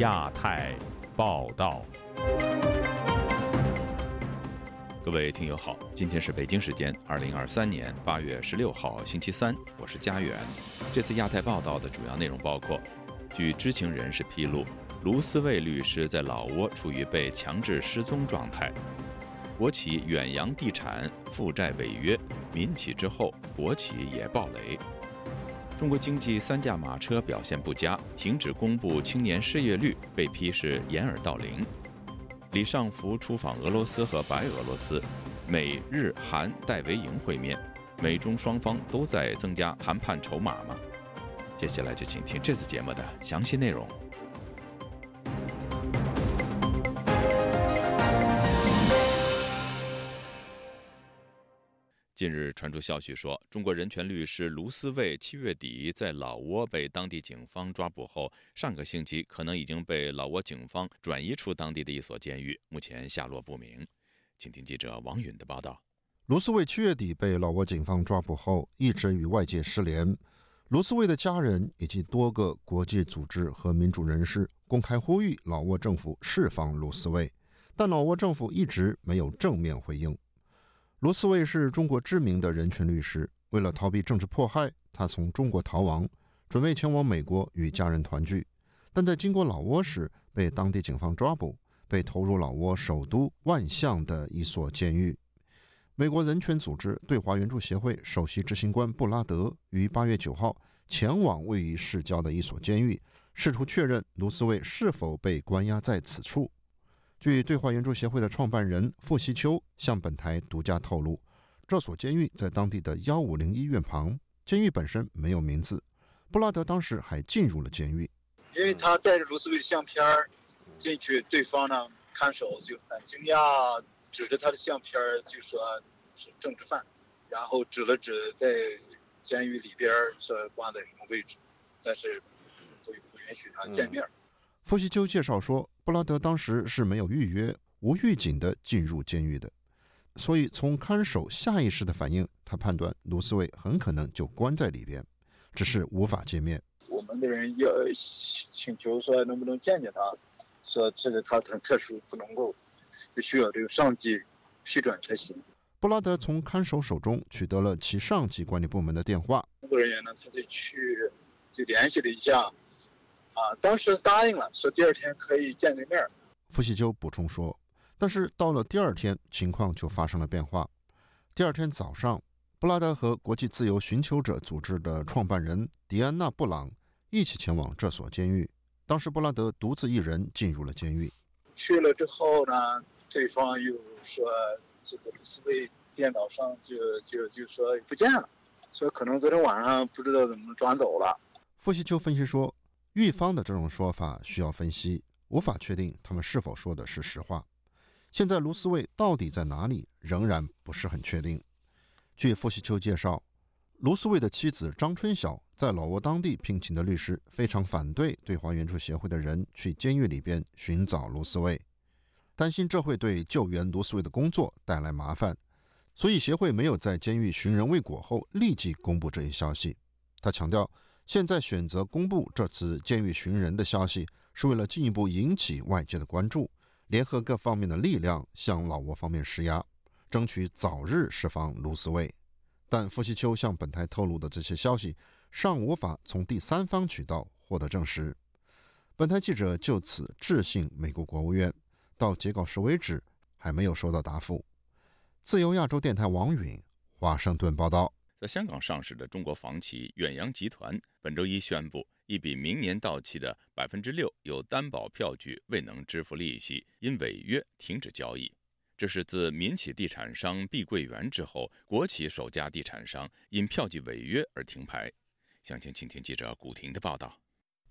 亚太报道。各位听友好，今天是北京时间二零二三年八月十六号星期三，我是佳远。这次亚太报道的主要内容包括：据知情人士披露，卢思卫律师在老挝处于被强制失踪状态；国企远洋地产负债违约，民企之后，国企也爆雷；中国经济三驾马车表现不佳，停止公布青年失业率，被批是掩耳盗铃。李尚福出访俄罗斯和白俄罗斯，美日韩戴维营会面，美中双方都在增加谈判筹码吗？接下来就请听这次节目的详细内容。近日传出消息说，中国人权律师卢思卫七月底在老挝被当地警方抓捕后，上个星期可能已经被老挝警方转移出当地的一所监狱，目前下落不明。请听记者王允的报道。卢思卫七月底被老挝警方抓捕后，一直与外界失联。卢思卫的家人以及多个国际组织和民主人士公开呼吁老挝政府释放卢思卫，但老挝政府一直没有正面回应。卢斯卫是中国知名的人权律师。为了逃避政治迫害，他从中国逃亡，准备前往美国与家人团聚。但在经过老挝时，被当地警方抓捕，被投入老挝首都万象的一所监狱。美国人权组织对华援助协会首席执行官布拉德于八月九号前往位于市郊的一所监狱，试图确认卢斯卫是否被关押在此处。据对话援助协会的创办人傅西秋向本台独家透露，这所监狱在当地的幺五零医院旁。监狱本身没有名字。布拉德当时还进入了监狱，因为他带着卢思维的相片进去，对方呢看守就很惊讶，指着他的相片就说是政治犯，然后指了指在监狱里边说挂在什么位置，但是不不允许他见面。傅西秋介绍说。布拉德当时是没有预约、无预警的进入监狱的，所以从看守下意识的反应，他判断卢斯韦很可能就关在里边，只是无法见面。我们的人要请求说能不能见见他，说这个他很特殊，不能够，必须要这个上级批准才行。布拉德从看守手中取得了其上级管理部门的电话，工作人员呢，他就去就联系了一下。啊，当时答应了，说第二天可以见个面。傅喜秋补充说，但是到了第二天，情况就发生了变化。第二天早上，布拉德和国际自由寻求者组织的创办人迪安娜·布朗一起前往这所监狱。当时，布拉德独自一人进入了监狱。去了之后呢，对方又说这个思维电脑上就就就说不见了，说可能昨天晚上不知道怎么转走了。傅西秋分析说。狱方的这种说法需要分析，无法确定他们是否说的是实话。现在卢思卫到底在哪里，仍然不是很确定。据傅西秋介绍，卢思卫的妻子张春晓在老挝当地聘请的律师非常反对对华援助协会的人去监狱里边寻找卢思卫，担心这会对救援卢思卫的工作带来麻烦，所以协会没有在监狱寻人未果后立即公布这一消息。他强调。现在选择公布这次监狱寻人的消息，是为了进一步引起外界的关注，联合各方面的力量向老挝方面施压，争取早日释放卢思卫。但傅西秋向本台透露的这些消息尚无法从第三方渠道获得证实。本台记者就此致信美国国务院，到截稿时为止还没有收到答复。自由亚洲电台王允华盛顿报道。在香港上市的中国房企远洋集团本周一宣布，一笔明年到期的百分之六有担保票据未能支付利息，因违约停止交易。这是自民企地产商碧桂园之后，国企首家地产商因票据违约而停牌。详情，请听记者古婷的报道。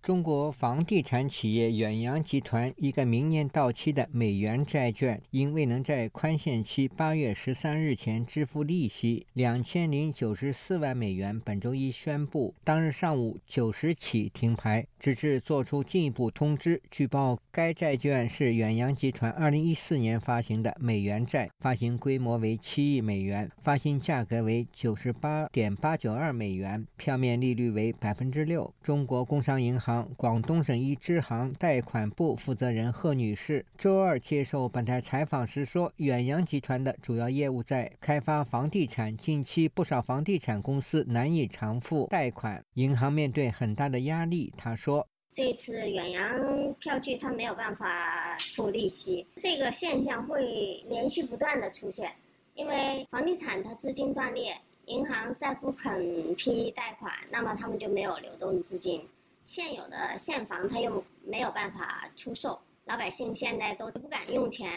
中国房地产企业远洋集团一个明年到期的美元债券，因未能在宽限期八月十三日前支付利息，两千零九十四万美元，本周一宣布，当日上午九时起停牌，直至作出进一步通知。据报，该债券是远洋集团二零一四年发行的美元债，发行规模为七亿美元，发行价格为九十八点八九二美元，票面利率为百分之六。中国工商银行。行广东省一支行贷款部负责人贺女士周二接受本台采访时说：“远洋集团的主要业务在开发房地产，近期不少房地产公司难以偿付贷款，银行面对很大的压力。”她说。这次远洋票据它没有办法付利息，这个现象会连续不断的出现，因为房地产它资金断裂，银行再不肯批贷款，那么他们就没有流动资金，现有的现房它又没有办法出售，老百姓现在都不敢用钱。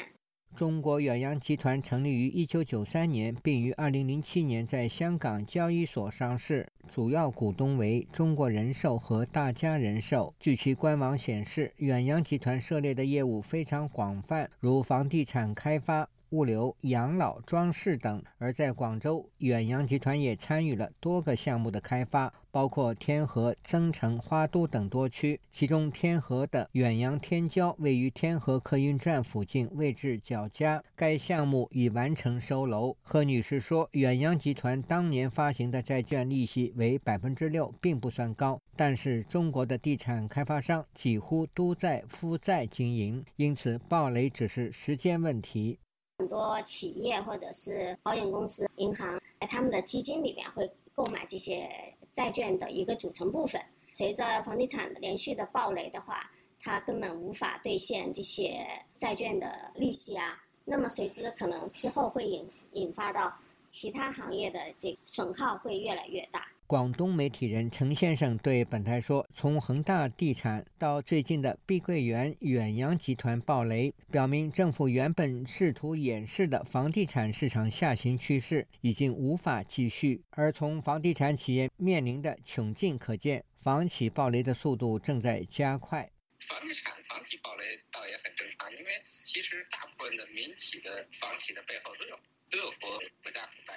中国远洋集团成立于一九九三年，并于二零零七年在香港交易所上市，主要股东为中国人寿和大家人寿。据其官网显示，远洋集团涉猎的业务非常广泛，如房地产开发。物流、养老、装饰等，而在广州，远洋集团也参与了多个项目的开发，包括天河、增城、花都等多区。其中，天河的远洋天骄位于天河客运站附近，位置较佳。该项目已完成收楼。贺女士说，远洋集团当年发行的债券利息为百分之六，并不算高，但是中国的地产开发商几乎都在负债经营，因此暴雷只是时间问题。很多企业或者是保险公司、银行在他们的基金里面会购买这些债券的一个组成部分。随着房地产连续的暴雷的话，它根本无法兑现这些债券的利息啊。那么随之可能之后会引引发到其他行业的这损耗会越来越大。广东媒体人陈先生对本台说：“从恒大地产到最近的碧桂园远洋集团暴雷，表明政府原本试图掩饰的房地产市场下行趋势已经无法继续。而从房地产企业面临的窘境可见，房企暴雷的速度正在加快。房地产房企暴雷倒也很正常，因为其实大部分的民企的房企的背后都有都有国国家负债。”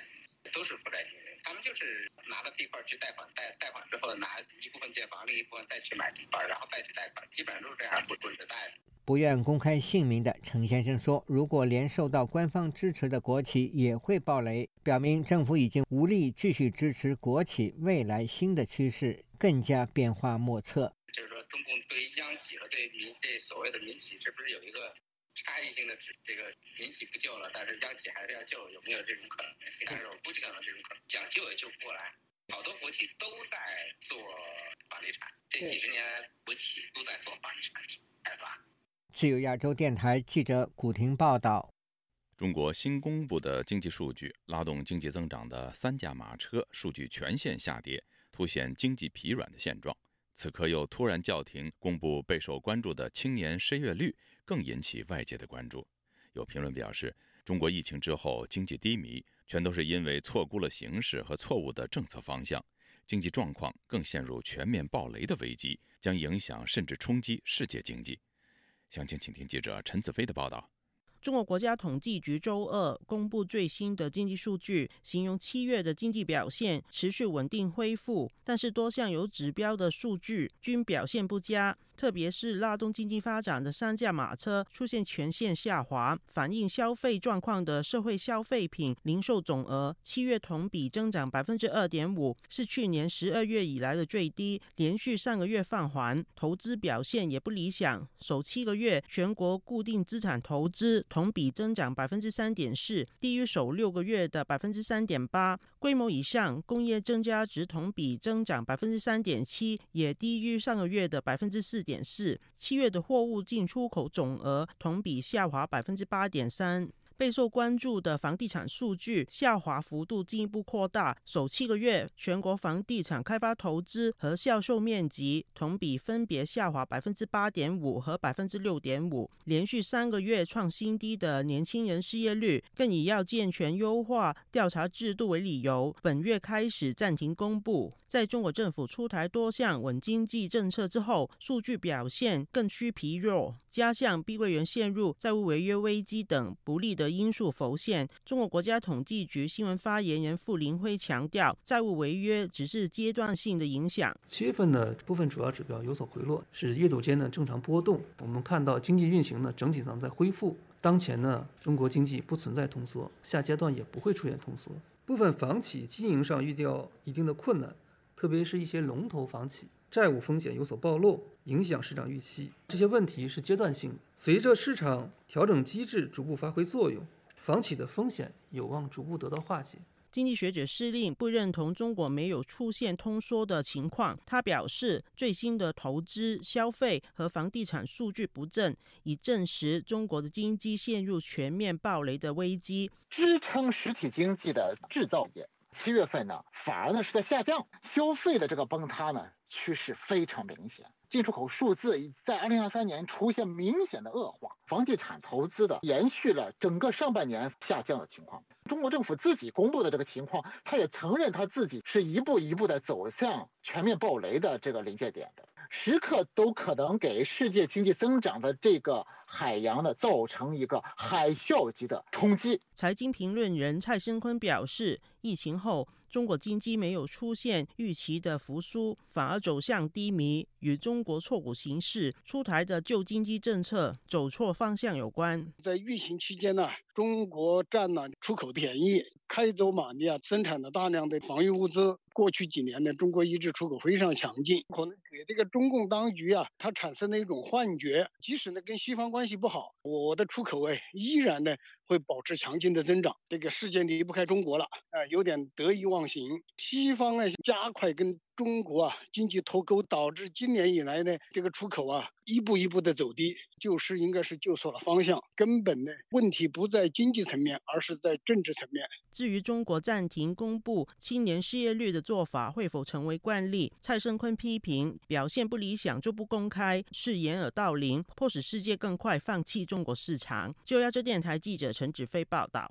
都是负债经营，他们就是拿了地块去贷款，贷贷款之后拿一部分建房，另一部分再去买地块，然后再去贷款，基本上都是这样不滚着贷的。不愿公开姓名的陈先生说：“如果连受到官方支持的国企也会暴雷，表明政府已经无力继续支持国企，未来新的趋势更加变化莫测。”就是说，中共对央企和对民对所谓的民企是不是有一个？差异性的这个民企不救了，但是央企还是要救，有没有这种可能性？但是我估计可能这种可能，想救也救不过来。好多国企都在做房地产，这几十年国企都在做房地产开发。自由亚洲电台记者古婷报道：中国新公布的经济数据，拉动经济增长的三驾马车数据全线下跌，凸显经济疲软的现状。此刻又突然叫停公布备受关注的青年失业率。更引起外界的关注。有评论表示，中国疫情之后经济低迷，全都是因为错估了形势和错误的政策方向，经济状况更陷入全面暴雷的危机，将影响甚至冲击世界经济。详情，请听记者陈子飞的报道。中国国家统计局周二公布最新的经济数据，形容七月的经济表现持续稳定恢复，但是多项有指标的数据均表现不佳。特别是拉动经济发展的三驾马车出现全线下滑，反映消费状况的社会消费品零售总额七月同比增长百分之二点五，是去年十二月以来的最低，连续上个月放缓。投资表现也不理想，首七个月全国固定资产投资同比增长百分之三点四，低于首六个月的百分之三点八。规模以上工业增加值同比增长百分之三点七，也低于上个月的百分之四。点四，七月的货物进出口总额同比下滑百分之八点三。备受关注的房地产数据下滑幅度进一步扩大，首七个月全国房地产开发投资和销售面积同比分别下滑百分之八点五和百分之六点五，连续三个月创新低的年轻人失业率，更以要健全优化调查制度为理由，本月开始暂停公布。在中国政府出台多项稳经济政策之后，数据表现更趋疲弱，加上碧桂园陷入债务违约危机等不利的。因素浮现，中国国家统计局新闻发言人傅林辉强调，债务违约只是阶段性的影响。七月份的部分主要指标有所回落，是月度间的正常波动。我们看到经济运行呢整体上在恢复。当前呢，中国经济不存在通缩，下阶段也不会出现通缩。部分房企经营上遇到一定的困难，特别是一些龙头房企。债务风险有所暴露，影响市场预期。这些问题是阶段性的，随着市场调整机制逐步发挥作用，房企的风险有望逐步得到化解。经济学者施令不认同中国没有出现通缩的情况。他表示，最新的投资、消费和房地产数据不振，已证实中国的经济陷入全面暴雷的危机。支撑实体经济的制造业，七月份呢反而呢是在下降，消费的这个崩塌呢趋势非常明显。进出口数字在二零二三年出现明显的恶化，房地产投资的延续了整个上半年下降的情况。中国政府自己公布的这个情况，他也承认他自己是一步一步的走向全面暴雷的这个临界点的，时刻都可能给世界经济增长的这个海洋呢造成一个海啸级的冲击。财经评论人蔡生坤表示，疫情后。中国经济没有出现预期的复苏，反而走向低迷，与中国错股形势出台的旧经济政策走错方向有关。在疫情期间呢，中国占了出口便宜，开走马的啊，生产了大量的防御物资。过去几年呢，中国一直出口非常强劲，可能给这个中共当局啊，它产生了一种幻觉，即使呢跟西方关系不好，我的出口哎依然呢会保持强劲的增长。这个世界离不开中国了，啊，有点得意忘形。西方呢加快跟。中国啊，经济脱钩导致今年以来呢，这个出口啊一步一步的走低，救市应该是救错了方向。根本呢问题不在经济层面，而是在政治层面。至于中国暂停公布青年失业率的做法会否成为惯例，蔡胜坤批评表现不理想就不公开，是掩耳盗铃，迫使世界更快放弃中国市场。就亚洲电台记者陈子飞报道。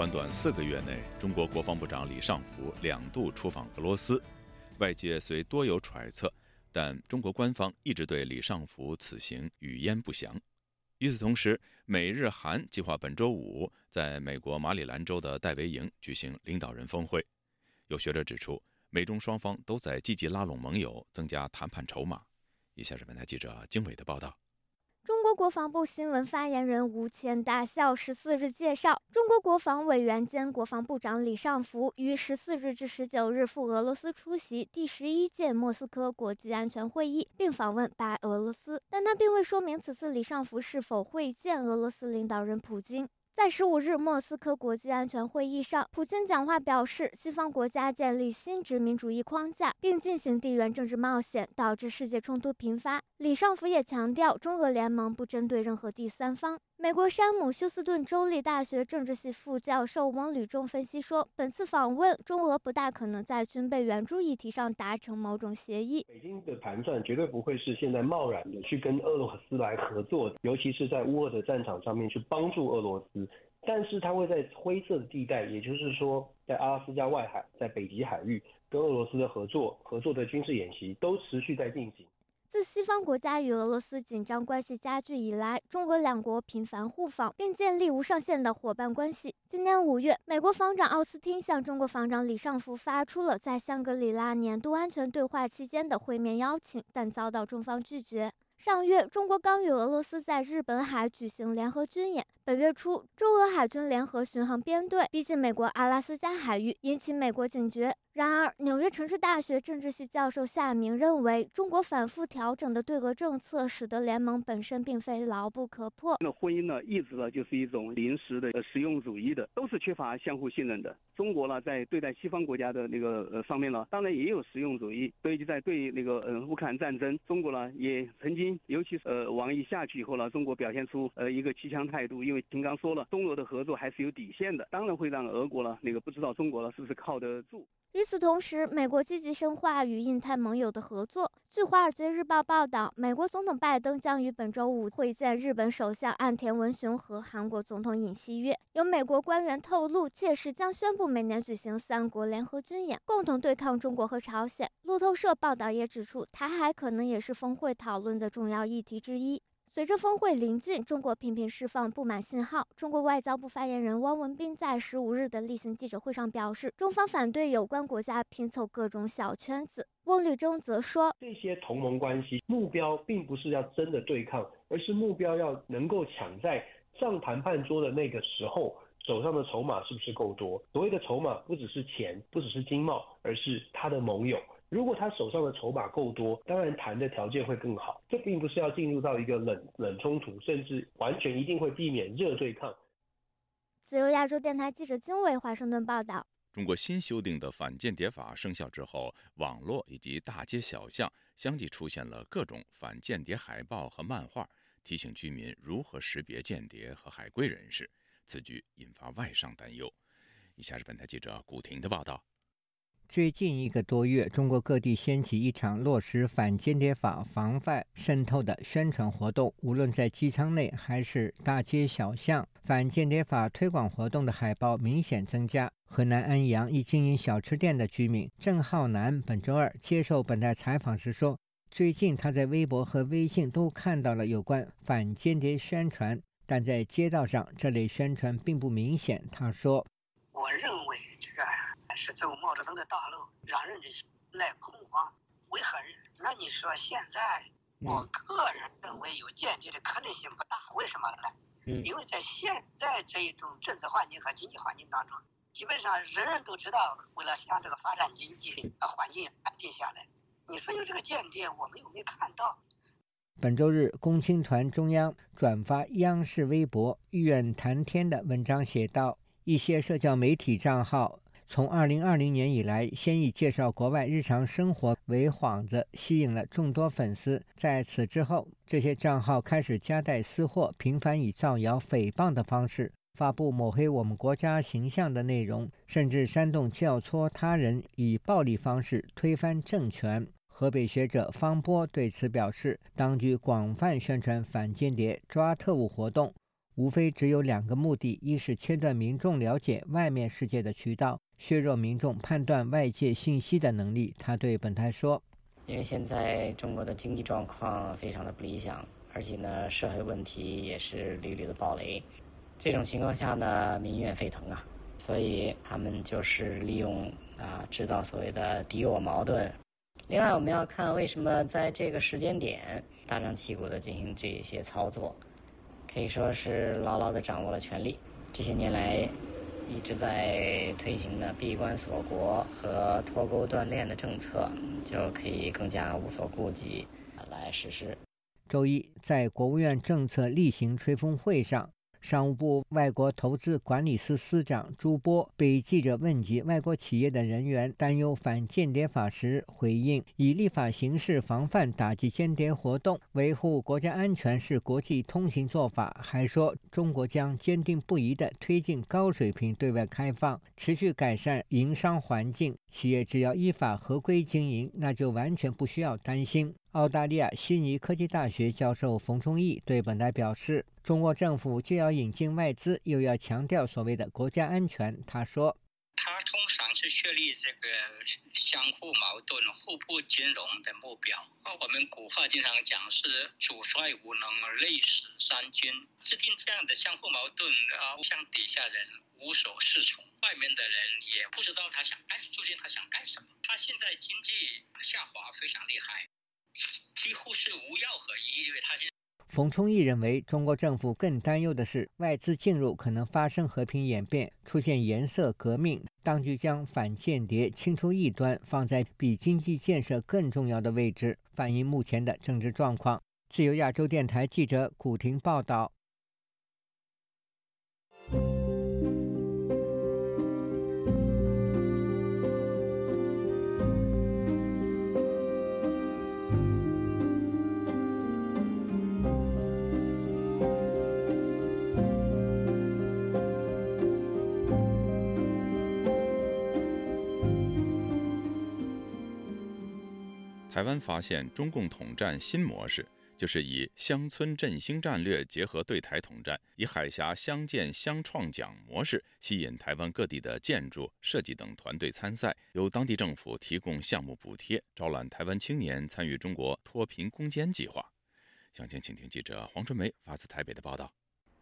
短短四个月内，中国国防部长李尚福两度出访俄罗斯，外界虽多有揣测，但中国官方一直对李尚福此行语焉不详。与此同时，美日韩计划本周五在美国马里兰州的戴维营举行领导人峰会。有学者指出，美中双方都在积极拉拢盟友，增加谈判筹码。以下是本台记者经纬的报道。国国防部新闻发言人吴谦大校十四日介绍，中国国防委员兼国防部长李尚福于十四日至十九日赴俄罗斯出席第十一届莫斯科国际安全会议，并访问白俄罗斯，但他并未说明此次李尚福是否会见俄罗斯领导人普京。在十五日莫斯科国际安全会议上，普京讲话表示，西方国家建立新殖民主义框架，并进行地缘政治冒险，导致世界冲突频发。李尚福也强调，中俄联盟不针对任何第三方。美国山姆休斯顿州立大学政治系副教授汪吕仲分析说，本次访问，中俄不大可能在军备援助议题上达成某种协议。北京的盘算绝对不会是现在贸然的去跟俄罗斯来合作，尤其是在乌俄的战场上面去帮助俄罗斯，但是它会在灰色的地带，也就是说，在阿拉斯加外海、在北极海域跟俄罗斯的合作、合作的军事演习都持续在进行。自西方国家与俄罗斯紧张关系加剧以来，中俄两国频繁互访，并建立无上限的伙伴关系。今年五月，美国防长奥斯汀向中国防长李尚福发出了在香格里拉年度安全对话期间的会面邀请，但遭到中方拒绝。上月，中国刚与俄罗斯在日本海举行联合军演。本月初，中俄海军联合巡航编队逼近美国阿拉斯加海域，引起美国警觉。然而，纽约城市大学政治系教授夏明认为，中国反复调整的对俄政策，使得联盟本身并非牢不可破。那婚姻呢，一直呢就是一种临时的、实用主义的，都是缺乏相互信任的。中国呢，在对待西方国家的那个呃方面呢，当然也有实用主义。所以就在对那个呃乌克兰战争，中国呢也曾经，尤其是呃王毅下去以后呢，中国表现出呃一个骑强态度，因为平刚说了，中俄的合作还是有底线的，当然会让俄国呢那个不知道中国呢是不是靠得住。与此同时，美国积极深化与印太盟友的合作。据《华尔街日报》报道，美国总统拜登将于本周五会见日本首相岸田文雄和韩国总统尹锡悦。有美国官员透露，届时将宣布每年举行三国联合军演，共同对抗中国和朝鲜。路透社报道也指出，台海可能也是峰会讨论的重要议题之一。随着峰会临近，中国频频释放不满信号。中国外交部发言人汪文斌在十五日的例行记者会上表示，中方反对有关国家拼凑各种小圈子。翁立中则说，这些同盟关系目标并不是要真的对抗，而是目标要能够抢在上谈判桌的那个时候，手上的筹码是不是够多？所谓的筹码不只是钱，不只是经贸，而是他的盟友。如果他手上的筹码够多，当然谈的条件会更好。这并不是要进入到一个冷冷冲突，甚至完全一定会避免热对抗。自由亚洲电台记者金伟华盛顿报道：中国新修订的反间谍法生效之后，网络以及大街小巷相继出现了各种反间谍海报和漫画，提醒居民如何识别间谍和海归人士。此举引发外商担忧。以下是本台记者古婷的报道。最近一个多月，中国各地掀起一场落实反间谍法、防范渗透的宣传活动。无论在机舱内还是大街小巷，反间谍法推广活动的海报明显增加。河南安阳一经营小吃店的居民郑浩南本周二接受本台采访时说：“最近他在微博和微信都看到了有关反间谍宣传，但在街道上这类宣传并不明显。”他说：“我认为这个。”是走毛泽东的大路，让人来恐慌、为何人。那你说现在，我个人认为有间谍的可能性不大。为什么呢？因为在现在这一种政治环境和经济环境当中，基本上人人都知道，为了向这个发展经济，啊环境安定下来。你说有这个间谍，我们又没看到。本周日，共青团中央转发央视微博“玉苑谈天”的文章，写道：一些社交媒体账号。从2020年以来，先以介绍国外日常生活为幌子，吸引了众多粉丝。在此之后，这些账号开始夹带私货，频繁以造谣、诽谤的方式发布抹黑我们国家形象的内容，甚至煽动教唆他人以暴力方式推翻政权。河北学者方波对此表示，当局广泛宣传反间谍、抓特务活动，无非只有两个目的：一是切断民众了解外面世界的渠道。削弱民众判断外界信息的能力，他对本台说：“因为现在中国的经济状况非常的不理想，而且呢，社会问题也是屡屡的暴雷。这种情况下呢，民怨沸腾啊，所以他们就是利用啊，制造所谓的敌我矛盾。另外，我们要看为什么在这个时间点大张旗鼓的进行这些操作，可以说是牢牢地掌握了权力。这些年来。”一直在推行的闭关锁国和脱钩断链的政策，就可以更加无所顾忌来实施。周一，在国务院政策例行吹风会上。商务部外国投资管理司司长朱波被记者问及外国企业的人员担忧反间谍法时，回应以立法形式防范打击间谍活动，维护国家安全是国际通行做法。还说中国将坚定不移地推进高水平对外开放，持续改善营商环境。企业只要依法合规经营，那就完全不需要担心。澳大利亚悉尼科技大学教授冯崇义对本台表示：“中国政府既要引进外资，又要强调所谓的国家安全。”他说：“他通常是确立这个相互矛盾、互不兼容的目标。我们古话经常讲是‘主帅无能，累死三军’，制定这样的相互矛盾啊，向底下人无所适从，外面的人也不知道他想干，究竟他想干什么。他现在经济下滑非常厉害。”几乎是无药可医，因为他现冯崇义认为，中国政府更担忧的是外资进入可能发生和平演变，出现颜色革命。当局将反间谍、清除异端放在比经济建设更重要的位置，反映目前的政治状况。自由亚洲电台记者古婷报道。台湾发现中共统战新模式，就是以乡村振兴战略结合对台统战，以海峡相建相创奖模式吸引台湾各地的建筑设计等团队参赛，由当地政府提供项目补贴，招揽台湾青年参与中国脱贫攻坚计划。详情，请听记者黄春梅发自台北的报道。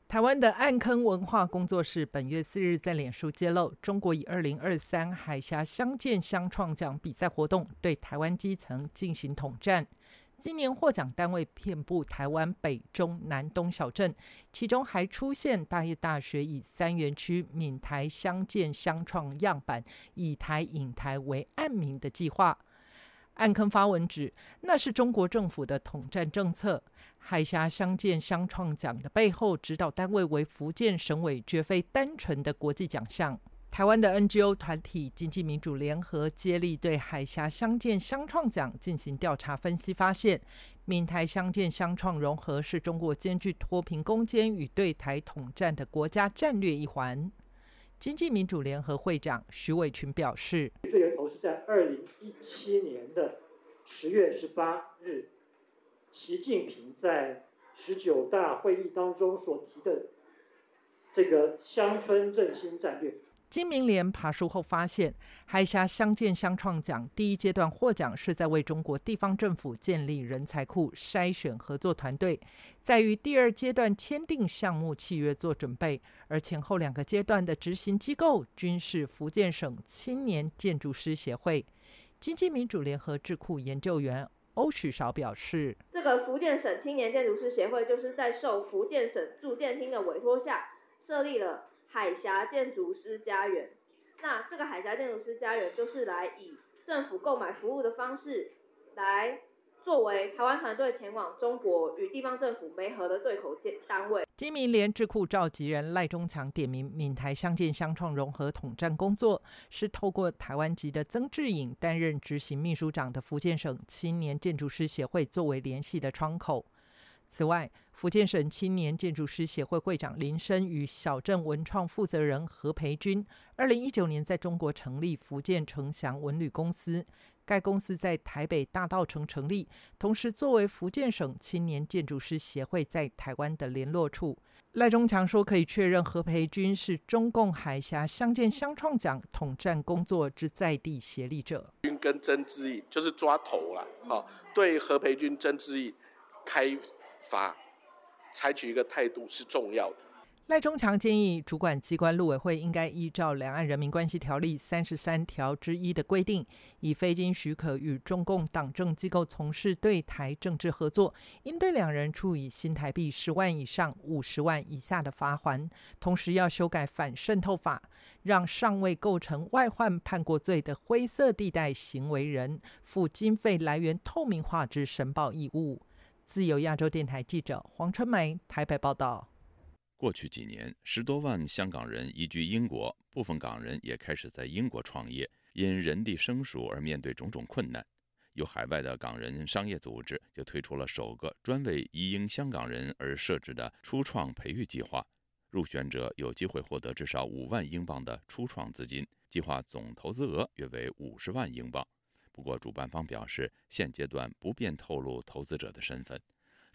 台湾的暗坑文化工作室本月四日在脸书揭露，中国以二零二三海峡相见相创奖比赛活动对台湾基层进行统战。今年获奖单位遍布台湾北中南东小镇，其中还出现大业大学以三园区闽台相见相创样板，以台引台为案名的计划。暗坑发文指，那是中国政府的统战政策。海峡相见相创奖的背后指导单位为福建省委，绝非单纯的国际奖项。台湾的 NGO 团体经济民主联合接力对海峡相见相创奖进行调查分析，发现闽台相见相创融合是中国兼具脱贫攻坚与对台统战的国家战略一环。经济民主联合会长徐伟群表示：“是在二零一七年的十月十八日。”习近平在十九大会议当中所提的这个乡村振兴战略，金明联爬树后发现，海峡相见相创奖第一阶段获奖是在为中国地方政府建立人才库、筛选合作团队，在于第二阶段签订项目契约做准备，而前后两个阶段的执行机构均是福建省青年建筑师协会。经济民主联合智库研究员。欧许少表示，这个福建省青年建筑师协会就是在受福建省住建厅的委托下，设立了海峡建筑师家园。那这个海峡建筑师家园就是来以政府购买服务的方式来。作为台湾团队前往中国与地方政府媒合的对口建单位，金明联智库召集人赖中强点名闽台相见相创融合统战工作，是透过台湾籍的曾志颖担任执行秘书长的福建省青年建筑师协会作为联系的窗口。此外，福建省青年建筑师协会会长林生与小镇文创负责人何培军，二零一九年在中国成立福建成祥文旅公司。该公司在台北大道城成立，同时作为福建省青年建筑师协会在台湾的联络处。赖中强说，可以确认何培军是中共海峡相见相创奖统战工作之在地协力者。军跟曾志义就是抓头了，啊，对何培军、曾志义开发采取一个态度是重要的。赖中强建议，主管机关陆委会应该依照《两岸人民关系条例》三十三条之一的规定，以非经许可与中共党政机构从事对台政治合作，应对两人处以新台币十万以上五十万以下的罚款。同时，要修改反渗透法，让尚未构成外患叛国罪的灰色地带行为人负经费来源透明化之申报义务。自由亚洲电台记者黄春梅台北报道。过去几年，十多万香港人移居英国，部分港人也开始在英国创业。因人地生疏而面对种种困难，有海外的港人商业组织就推出了首个专为移英香港人而设置的初创培育计划。入选者有机会获得至少五万英镑的初创资金，计划总投资额约为五十万英镑。不过，主办方表示，现阶段不便透露投资者的身份。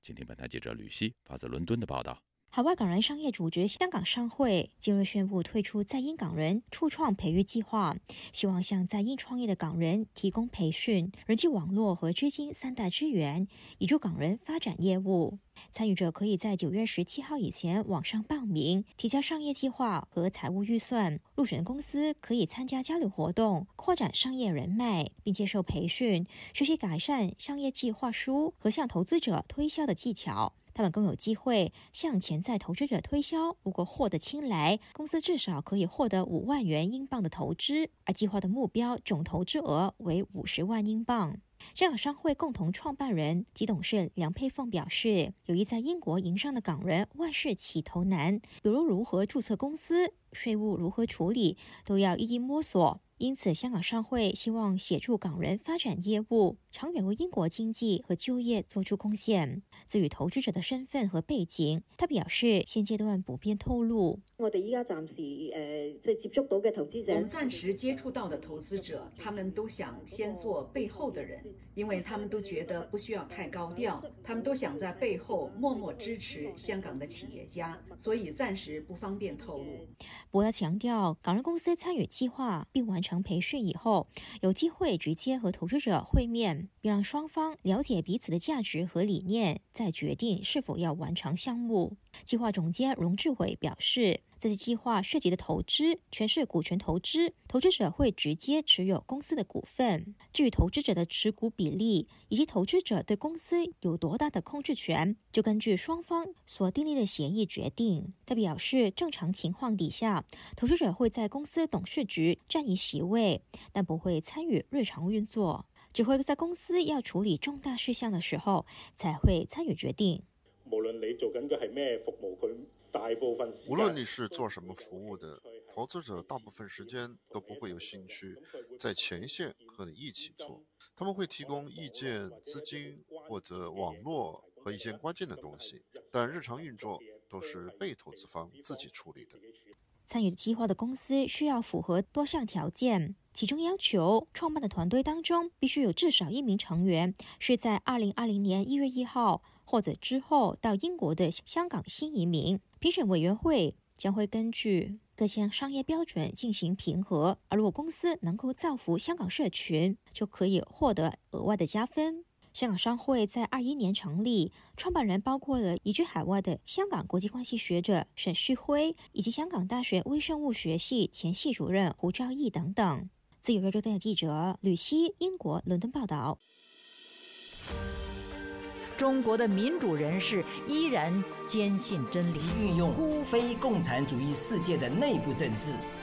请听本台记者吕希发自伦敦的报道。海外港人商业组织香港商会近日宣布推出在英港人初创培育计划，希望向在英创业的港人提供培训、人际网络和资金三大资源，以助港人发展业务。参与者可以在九月十七号以前网上报名，提交商业计划和财务预算。入选公司可以参加交流活动，扩展商业人脉，并接受培训，学习改善商业计划书和向投资者推销的技巧。他们更有机会向潜在投资者推销，如果获得青睐，公司至少可以获得五万元英镑的投资，而计划的目标总投资额为五十万英镑。香港商会共同创办人及董事梁佩凤表示，有意在英国营商的港人万事起头难，比如如何注册公司、税务如何处理，都要一一摸索。因此，香港商会希望协助港人发展业务，长远为英国经济和就业做出贡献。至于投资者的身份和背景，他表示现阶段不便透露。我哋依家暂时誒，即係接觸到嘅投資者，我们暂时接触到的投资者，他们都想先做背后的人，因为他们都觉得不需要太高调，他们都想在背后默默支持香港的企业家，所以暂时不方便透露。博要强调，港人公司参与计划并完成培训以后，有机会直接和投资者会面，并让双方了解彼此的价值和理念，再决定是否要完成项目。计划总监荣志伟表示。这次计划涉及的投资全是股权投资，投资者会直接持有公司的股份。至于投资者的持股比例以及投资者对公司有多大的控制权，就根据双方所订立的协议决定。他表示，正常情况底下，投资者会在公司董事局占一席位，但不会参与日常运作，只会在公司要处理重大事项的时候才会参与决定。无论你做紧嘅系咩服务，佢大部分。无论你是做什么服务的，投资者大部分时间都不会有兴趣在前线和你一起做。他们会提供意见、资金或者网络和一些关键的东西，但日常运作都是被投资方自己处理的。参与计划的公司需要符合多项条件，其中要求创办的团队当中必须有至少一名成员是在二零二零年一月一号或者之后到英国的香港新移民。评审委员会将会根据各项商业标准进行评核，而如果公司能够造福香港社群，就可以获得额外的加分。香港商会在二一年成立，创办人包括了移居海外的香港国际关系学者沈旭辉，以及香港大学微生物学系前系主任胡兆义等等。自由亚洲电台记者吕希，英国伦敦报道。中国的民主人士依然坚信真理，运用非共产主义世界的内部政治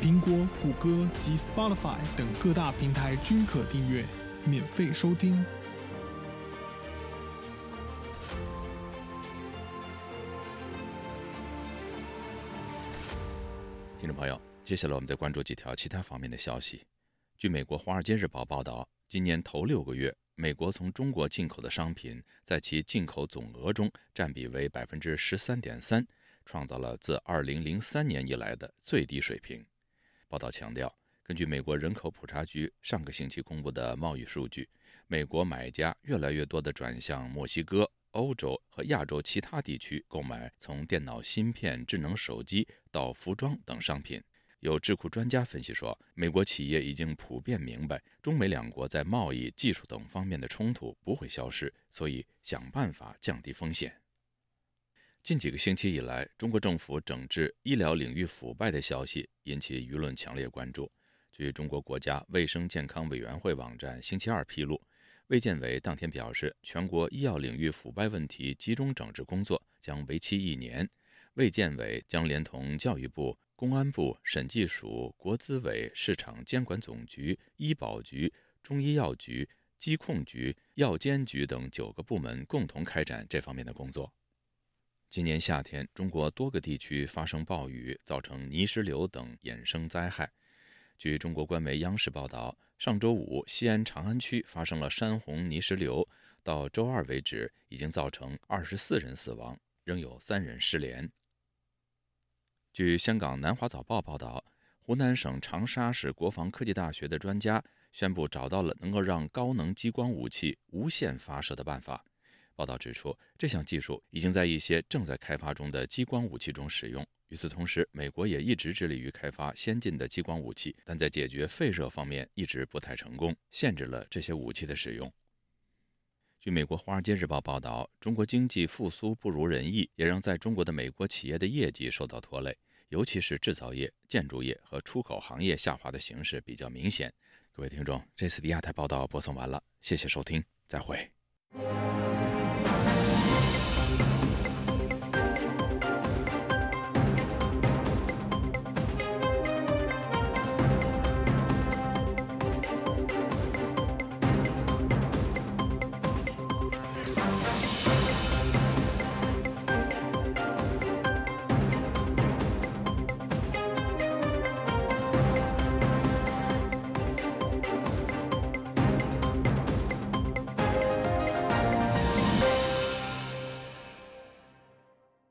苹果、谷歌及 Spotify 等各大平台均可订阅，免费收听。听众朋友，接下来我们再关注几条其他方面的消息。据美国《华尔街日报》报道，今年头六个月。美国从中国进口的商品在其进口总额中占比为百分之十三点三，创造了自二零零三年以来的最低水平。报道强调，根据美国人口普查局上个星期公布的贸易数据，美国买家越来越多地转向墨西哥、欧洲和亚洲其他地区购买从电脑芯片、智能手机到服装等商品。有智库专家分析说，美国企业已经普遍明白，中美两国在贸易、技术等方面的冲突不会消失，所以想办法降低风险。近几个星期以来，中国政府整治医疗领域腐败的消息引起舆论强烈关注。据中国国家卫生健康委员会网站星期二披露，卫健委当天表示，全国医药领域腐败问题集中整治工作将为期一年，卫健委将连同教育部。公安部、审计署、国资委、市场监管总局、医保局、中医药局、疾控局、药监局等九个部门共同开展这方面的工作。今年夏天，中国多个地区发生暴雨，造成泥石流等衍生灾害。据中国官媒央视报道，上周五，西安长安区发生了山洪泥石流，到周二为止，已经造成二十四人死亡，仍有三人失联。据香港南华早报报道，湖南省长沙市国防科技大学的专家宣布找到了能够让高能激光武器无限发射的办法。报道指出，这项技术已经在一些正在开发中的激光武器中使用。与此同时，美国也一直致力于开发先进的激光武器，但在解决废热方面一直不太成功，限制了这些武器的使用。据美国《华尔街日报》报道，中国经济复苏不如人意，也让在中国的美国企业的业绩受到拖累。尤其是制造业、建筑业和出口行业下滑的形势比较明显。各位听众，这次的亚太报道播送完了，谢谢收听，再会。